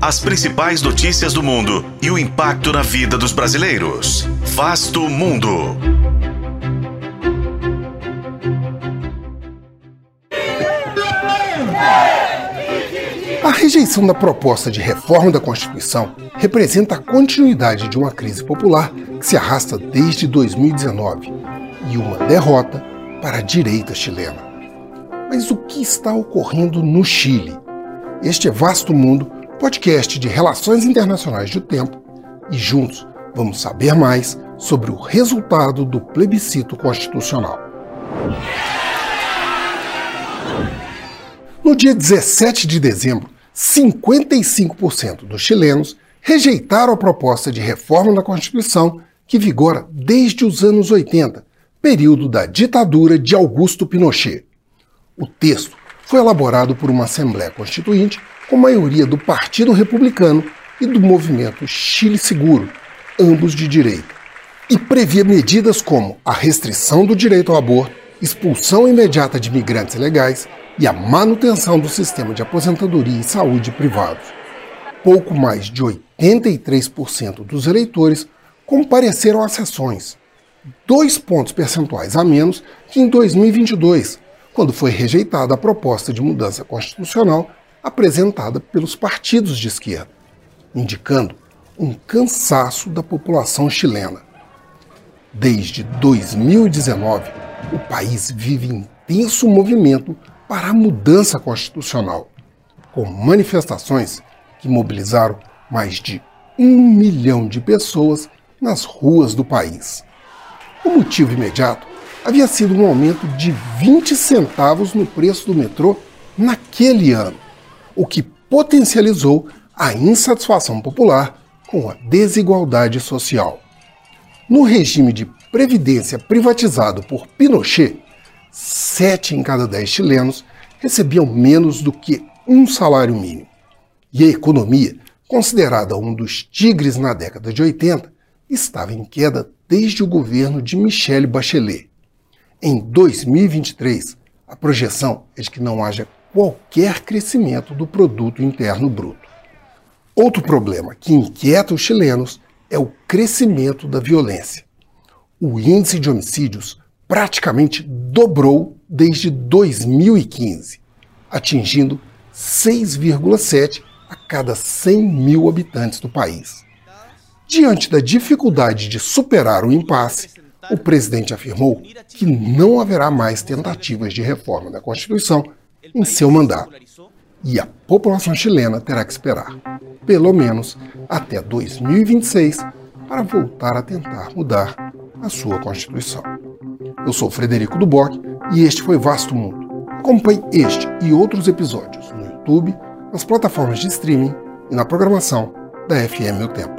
as principais notícias do mundo e o impacto na vida dos brasileiros. Vasto Mundo. A rejeição da proposta de reforma da Constituição representa a continuidade de uma crise popular que se arrasta desde 2019 e uma derrota para a direita chilena. Mas o que está ocorrendo no Chile? Este é Vasto Mundo, podcast de relações internacionais do tempo, e juntos vamos saber mais sobre o resultado do plebiscito constitucional. No dia 17 de dezembro, 55% dos chilenos rejeitaram a proposta de reforma da Constituição que vigora desde os anos 80, período da ditadura de Augusto Pinochet. O texto foi elaborado por uma Assembleia Constituinte com maioria do Partido Republicano e do movimento Chile Seguro, ambos de direita, e previa medidas como a restrição do direito ao aborto, expulsão imediata de imigrantes ilegais e a manutenção do sistema de aposentadoria e saúde privados. Pouco mais de 83% dos eleitores compareceram às sessões, dois pontos percentuais a menos que em 2022, quando foi rejeitada a proposta de mudança constitucional apresentada pelos partidos de esquerda, indicando um cansaço da população chilena. Desde 2019, o país vive intenso movimento para a mudança constitucional, com manifestações que mobilizaram mais de um milhão de pessoas nas ruas do país. O motivo imediato havia sido um aumento de 20 centavos no preço do metrô naquele ano, o que potencializou a insatisfação popular com a desigualdade social. No regime de previdência privatizado por Pinochet, sete em cada dez chilenos recebiam menos do que um salário mínimo. E a economia, considerada um dos tigres na década de 80, estava em queda desde o governo de Michelle Bachelet. Em 2023, a projeção é de que não haja qualquer crescimento do produto interno bruto. Outro problema que inquieta os chilenos é o crescimento da violência. O índice de homicídios praticamente dobrou desde 2015, atingindo 6,7 a cada 100 mil habitantes do país. Diante da dificuldade de superar o impasse, o presidente afirmou que não haverá mais tentativas de reforma da Constituição em seu mandato. E a população chilena terá que esperar, pelo menos até 2026, para voltar a tentar mudar a sua Constituição. Eu sou Frederico Duboc e este foi Vasto Mundo. Acompanhe este e outros episódios no YouTube, nas plataformas de streaming e na programação da FM O Tempo.